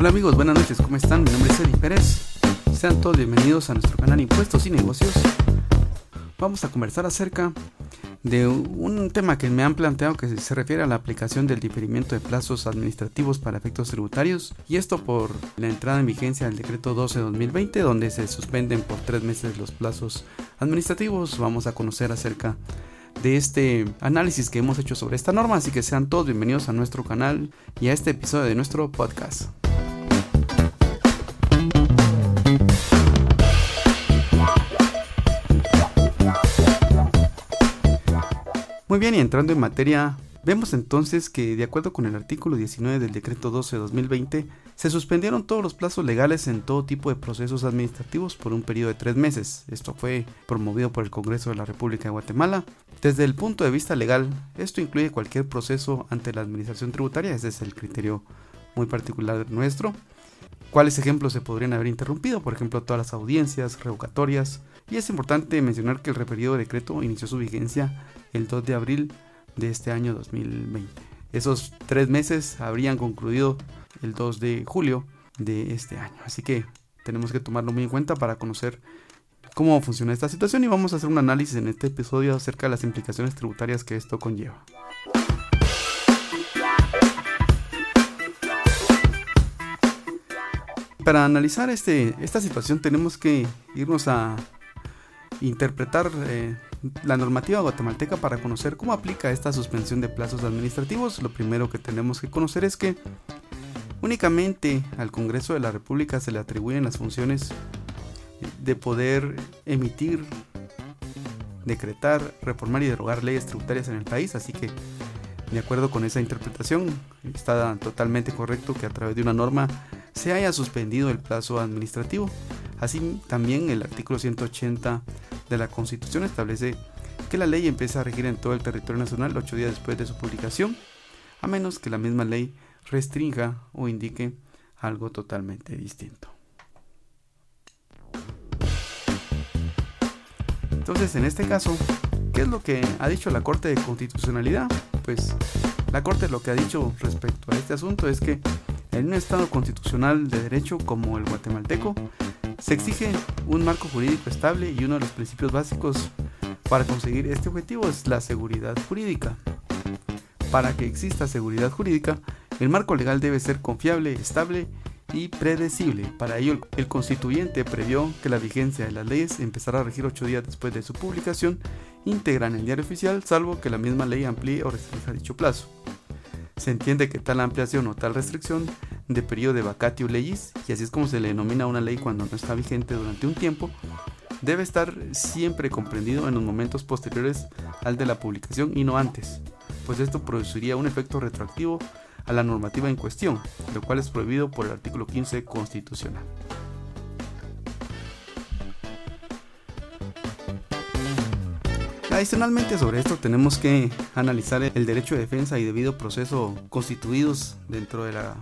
Hola amigos, buenas noches, ¿cómo están? Mi nombre es Eddie Pérez. Sean todos bienvenidos a nuestro canal Impuestos y Negocios. Vamos a conversar acerca de un tema que me han planteado que se refiere a la aplicación del diferimiento de plazos administrativos para efectos tributarios y esto por la entrada en vigencia del decreto 12-2020 donde se suspenden por tres meses los plazos administrativos. Vamos a conocer acerca de este análisis que hemos hecho sobre esta norma, así que sean todos bienvenidos a nuestro canal y a este episodio de nuestro podcast. Muy bien, y entrando en materia, vemos entonces que de acuerdo con el artículo 19 del decreto 12-2020, se suspendieron todos los plazos legales en todo tipo de procesos administrativos por un periodo de tres meses. Esto fue promovido por el Congreso de la República de Guatemala. Desde el punto de vista legal, esto incluye cualquier proceso ante la administración tributaria, ese es el criterio muy particular nuestro. ¿Cuáles ejemplos se podrían haber interrumpido? Por ejemplo, todas las audiencias, revocatorias. Y es importante mencionar que el referido decreto inició su vigencia el 2 de abril de este año 2020. Esos tres meses habrían concluido el 2 de julio de este año. Así que tenemos que tomarlo muy en cuenta para conocer cómo funciona esta situación y vamos a hacer un análisis en este episodio acerca de las implicaciones tributarias que esto conlleva. Para analizar este, esta situación tenemos que irnos a interpretar eh, la normativa guatemalteca para conocer cómo aplica esta suspensión de plazos administrativos. Lo primero que tenemos que conocer es que únicamente al Congreso de la República se le atribuyen las funciones de poder emitir, decretar, reformar y derogar leyes tributarias en el país, así que de acuerdo con esa interpretación está totalmente correcto que a través de una norma se haya suspendido el plazo administrativo. Así también el artículo 180 de la Constitución establece que la ley empieza a regir en todo el territorio nacional ocho días después de su publicación, a menos que la misma ley restrinja o indique algo totalmente distinto. Entonces, en este caso, ¿qué es lo que ha dicho la Corte de Constitucionalidad? Pues la Corte lo que ha dicho respecto a este asunto es que en un Estado constitucional de derecho como el guatemalteco, se exige un marco jurídico estable y uno de los principios básicos para conseguir este objetivo es la seguridad jurídica. Para que exista seguridad jurídica, el marco legal debe ser confiable, estable y predecible. Para ello, el constituyente previó que la vigencia de las leyes empezará a regir ocho días después de su publicación íntegra en el diario oficial, salvo que la misma ley amplíe o restrinja dicho plazo. Se entiende que tal ampliación o tal restricción de periodo de vacatio legis, y así es como se le denomina una ley cuando no está vigente durante un tiempo, debe estar siempre comprendido en los momentos posteriores al de la publicación y no antes, pues esto produciría un efecto retroactivo a la normativa en cuestión, lo cual es prohibido por el artículo 15 constitucional. Adicionalmente sobre esto tenemos que analizar el derecho de defensa y debido proceso constituidos dentro de la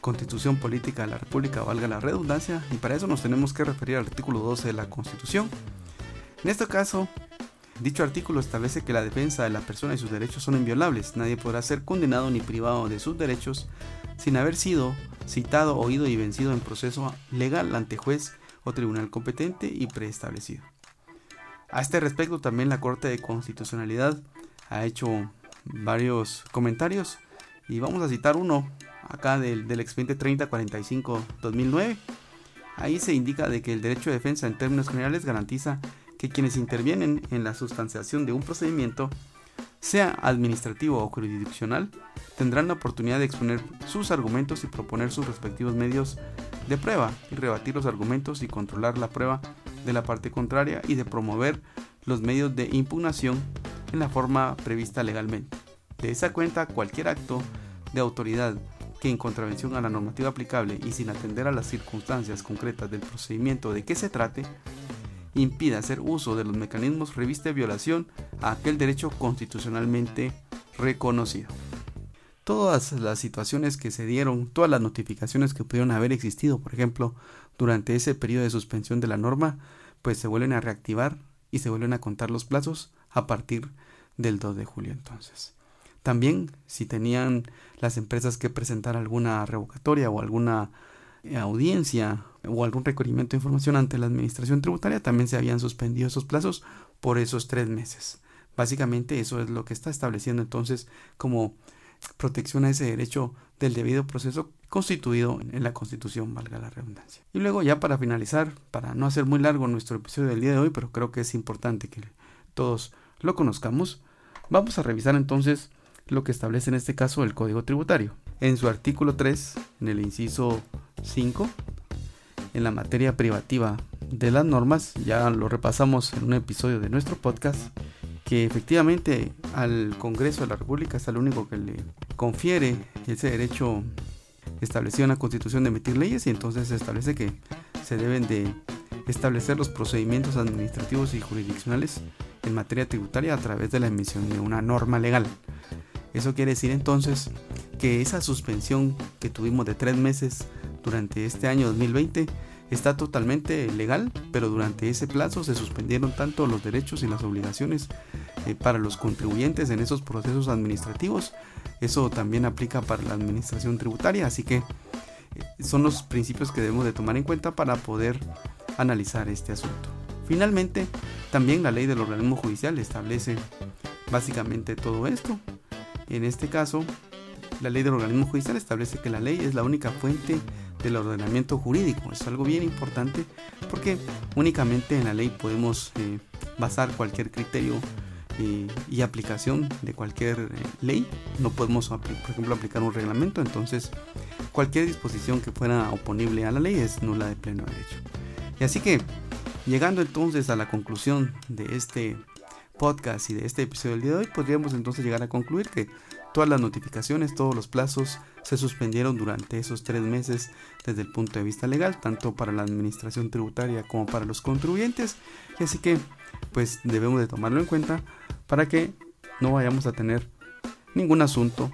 Constitución Política de la República, valga la redundancia, y para eso nos tenemos que referir al artículo 12 de la Constitución. En este caso, dicho artículo establece que la defensa de la persona y sus derechos son inviolables. Nadie podrá ser condenado ni privado de sus derechos sin haber sido citado, oído y vencido en proceso legal ante juez o tribunal competente y preestablecido. A este respecto también la Corte de Constitucionalidad ha hecho varios comentarios y vamos a citar uno acá del, del expediente 3045-2009. Ahí se indica de que el derecho de defensa en términos generales garantiza que quienes intervienen en la sustanciación de un procedimiento, sea administrativo o jurisdiccional, tendrán la oportunidad de exponer sus argumentos y proponer sus respectivos medios de prueba y rebatir los argumentos y controlar la prueba de la parte contraria y de promover los medios de impugnación en la forma prevista legalmente. De esa cuenta, cualquier acto de autoridad que en contravención a la normativa aplicable y sin atender a las circunstancias concretas del procedimiento de que se trate, impida hacer uso de los mecanismos reviste violación a aquel derecho constitucionalmente reconocido. Todas las situaciones que se dieron, todas las notificaciones que pudieron haber existido, por ejemplo, durante ese periodo de suspensión de la norma, pues se vuelven a reactivar y se vuelven a contar los plazos a partir del 2 de julio entonces. También si tenían las empresas que presentar alguna revocatoria o alguna eh, audiencia o algún requerimiento de información ante la administración tributaria, también se habían suspendido esos plazos por esos tres meses. Básicamente eso es lo que está estableciendo entonces como protección a ese derecho del debido proceso constituido en la Constitución, valga la redundancia. Y luego ya para finalizar, para no hacer muy largo nuestro episodio del día de hoy, pero creo que es importante que todos lo conozcamos, vamos a revisar entonces lo que establece en este caso el Código Tributario. En su artículo 3, en el inciso 5, en la materia privativa de las normas, ya lo repasamos en un episodio de nuestro podcast, que efectivamente al Congreso de la República es el único que le confiere ese derecho establecido en la Constitución de emitir leyes y entonces se establece que se deben de establecer los procedimientos administrativos y jurisdiccionales en materia tributaria a través de la emisión de una norma legal. Eso quiere decir entonces que esa suspensión que tuvimos de tres meses durante este año 2020 está totalmente legal, pero durante ese plazo se suspendieron tanto los derechos y las obligaciones eh, para los contribuyentes en esos procesos administrativos. Eso también aplica para la administración tributaria, así que eh, son los principios que debemos de tomar en cuenta para poder analizar este asunto. Finalmente, también la ley del organismo judicial establece básicamente todo esto. En este caso, la ley del organismo judicial establece que la ley es la única fuente del ordenamiento jurídico. Es algo bien importante porque únicamente en la ley podemos eh, basar cualquier criterio eh, y aplicación de cualquier eh, ley. No podemos, por ejemplo, aplicar un reglamento. Entonces, cualquier disposición que fuera oponible a la ley es nula de pleno derecho. Y así que, llegando entonces a la conclusión de este podcast y de este episodio del día de hoy, podríamos entonces llegar a concluir que todas las notificaciones, todos los plazos se suspendieron durante esos tres meses desde el punto de vista legal, tanto para la administración tributaria como para los contribuyentes. Y así que, pues debemos de tomarlo en cuenta para que no vayamos a tener ningún asunto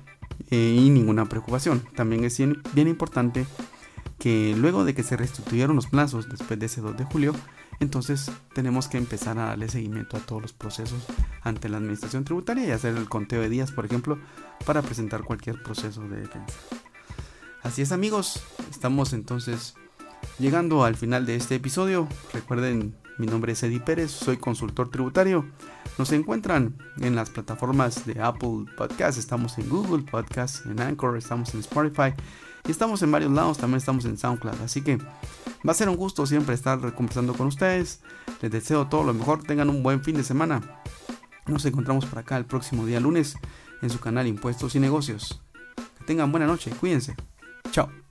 eh, y ninguna preocupación. También es bien importante que luego de que se restituyeron los plazos después de ese 2 de julio, entonces tenemos que empezar a darle seguimiento a todos los procesos ante la administración tributaria y hacer el conteo de días, por ejemplo, para presentar cualquier proceso de defensa. Así es amigos, estamos entonces llegando al final de este episodio. Recuerden, mi nombre es Eddie Pérez, soy consultor tributario. Nos encuentran en las plataformas de Apple Podcast, estamos en Google Podcast, en Anchor, estamos en Spotify y estamos en varios lados, también estamos en SoundCloud. Así que va a ser un gusto siempre estar conversando con ustedes. Les deseo todo lo mejor, tengan un buen fin de semana. Nos encontramos por acá el próximo día lunes en su canal Impuestos y Negocios. Que tengan buena noche, cuídense. Chao.